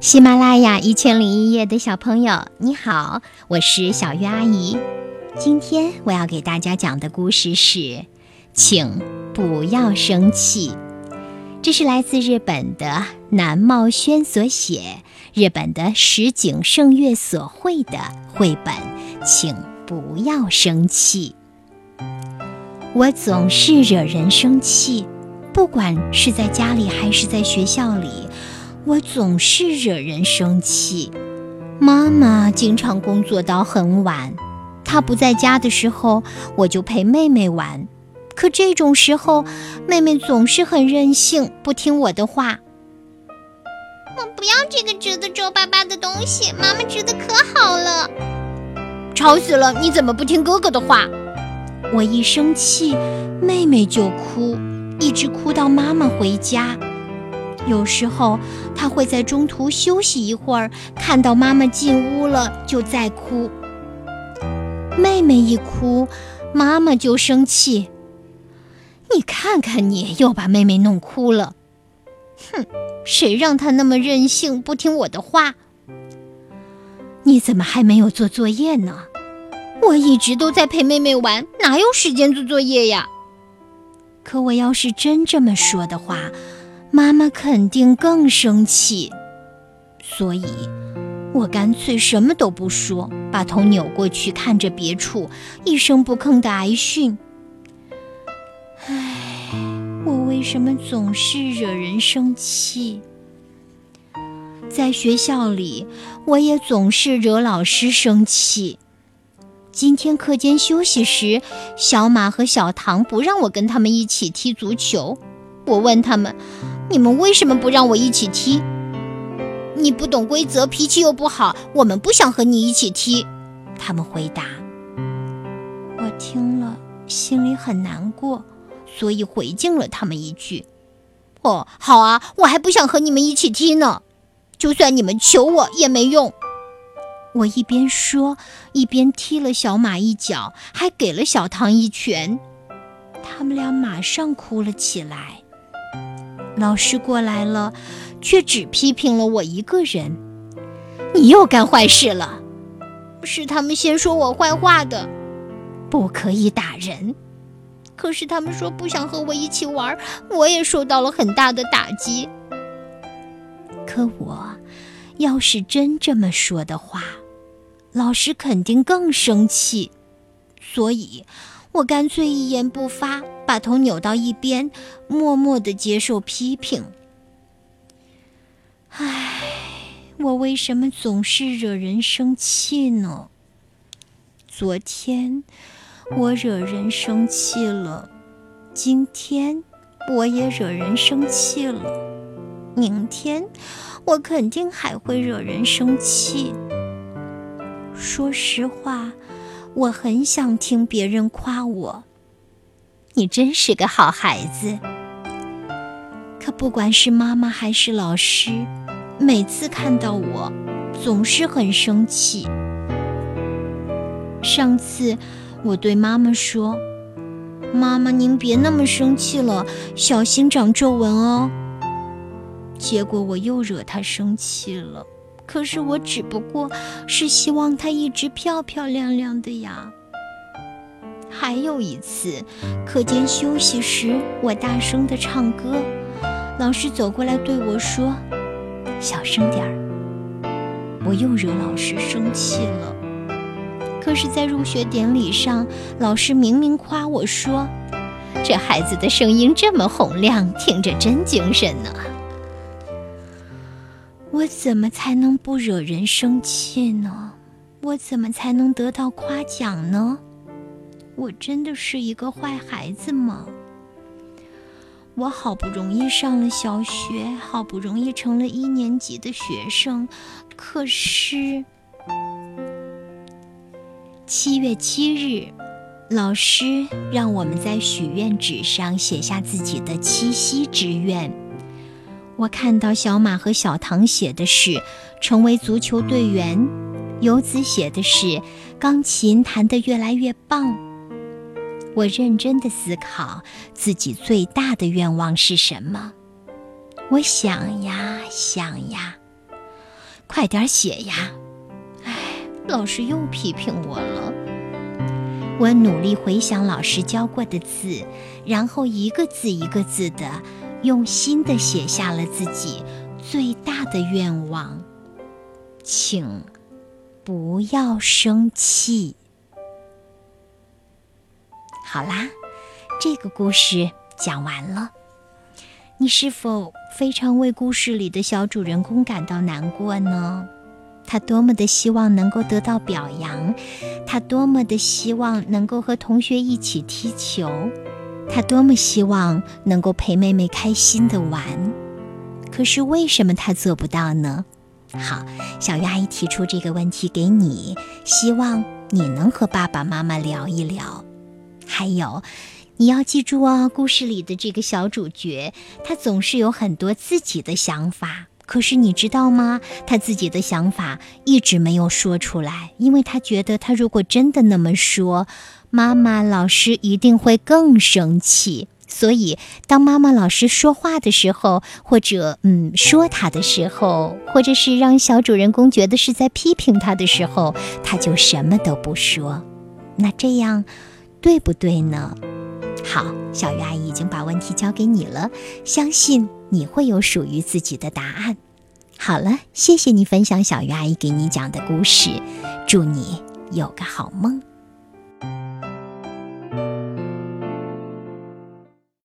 喜马拉雅一千零一夜的小朋友，你好，我是小月阿姨。今天我要给大家讲的故事是，请不要生气。这是来自日本的南茂轩所写，日本的石井圣月所绘的绘本，请不要生气。我总是惹人生气，不管是在家里还是在学校里。我总是惹人生气，妈妈经常工作到很晚，她不在家的时候，我就陪妹妹玩。可这种时候，妹妹总是很任性，不听我的话。我不要这个折得皱巴巴的东西，妈妈织的可好了。吵死了！你怎么不听哥哥的话？我一生气，妹妹就哭，一直哭到妈妈回家。有时候，他会在中途休息一会儿，看到妈妈进屋了就再哭。妹妹一哭，妈妈就生气。你看看你，又把妹妹弄哭了。哼，谁让她那么任性，不听我的话？你怎么还没有做作业呢？我一直都在陪妹妹玩，哪有时间做作业呀？可我要是真这么说的话，妈妈肯定更生气，所以我干脆什么都不说，把头扭过去看着别处，一声不吭的挨训。唉，我为什么总是惹人生气？在学校里，我也总是惹老师生气。今天课间休息时，小马和小唐不让我跟他们一起踢足球，我问他们。你们为什么不让我一起踢？你不懂规则，脾气又不好，我们不想和你一起踢。他们回答。我听了心里很难过，所以回敬了他们一句：“哦，好啊，我还不想和你们一起踢呢。就算你们求我也没用。”我一边说，一边踢了小马一脚，还给了小唐一拳。他们俩马上哭了起来。老师过来了，却只批评了我一个人。你又干坏事了，是他们先说我坏话的。不可以打人，可是他们说不想和我一起玩，我也受到了很大的打击。可我要是真这么说的话，老师肯定更生气，所以。我干脆一言不发，把头扭到一边，默默地接受批评。唉，我为什么总是惹人生气呢？昨天我惹人生气了，今天我也惹人生气了，明天我肯定还会惹人生气。说实话。我很想听别人夸我，你真是个好孩子。可不管是妈妈还是老师，每次看到我，总是很生气。上次我对妈妈说：“妈妈，您别那么生气了，小心长皱纹哦。”结果我又惹她生气了。可是我只不过是希望她一直漂漂亮亮的呀。还有一次，课间休息时，我大声的唱歌，老师走过来对我说：“小声点儿。”我又惹老师生气了。可是，在入学典礼上，老师明明夸我说：“这孩子的声音这么洪亮，听着真精神呢。”我怎么才能不惹人生气呢？我怎么才能得到夸奖呢？我真的是一个坏孩子吗？我好不容易上了小学，好不容易成了一年级的学生，可是七月七日，老师让我们在许愿纸上写下自己的七夕之愿。我看到小马和小唐写的是成为足球队员，游子写的是钢琴弹得越来越棒。我认真的思考自己最大的愿望是什么。我想呀想呀，快点写呀！哎，老师又批评我了。我努力回想老师教过的字，然后一个字一个字的用心的写下了自己最大的愿望，请不要生气。好啦，这个故事讲完了。你是否非常为故事里的小主人公感到难过呢？他多么的希望能够得到表扬，他多么的希望能够和同学一起踢球，他多么希望能够陪妹妹开心的玩。可是为什么他做不到呢？好，小鱼阿姨提出这个问题给你，希望你能和爸爸妈妈聊一聊。还有，你要记住哦，故事里的这个小主角，他总是有很多自己的想法。可是你知道吗？他自己的想法一直没有说出来，因为他觉得他如果真的那么说，妈妈、老师一定会更生气。所以，当妈妈、老师说话的时候，或者嗯说他的时候，或者是让小主人公觉得是在批评他的时候，他就什么都不说。那这样。对不对呢？好，小鱼阿姨已经把问题交给你了，相信你会有属于自己的答案。好了，谢谢你分享小鱼阿姨给你讲的故事，祝你有个好梦。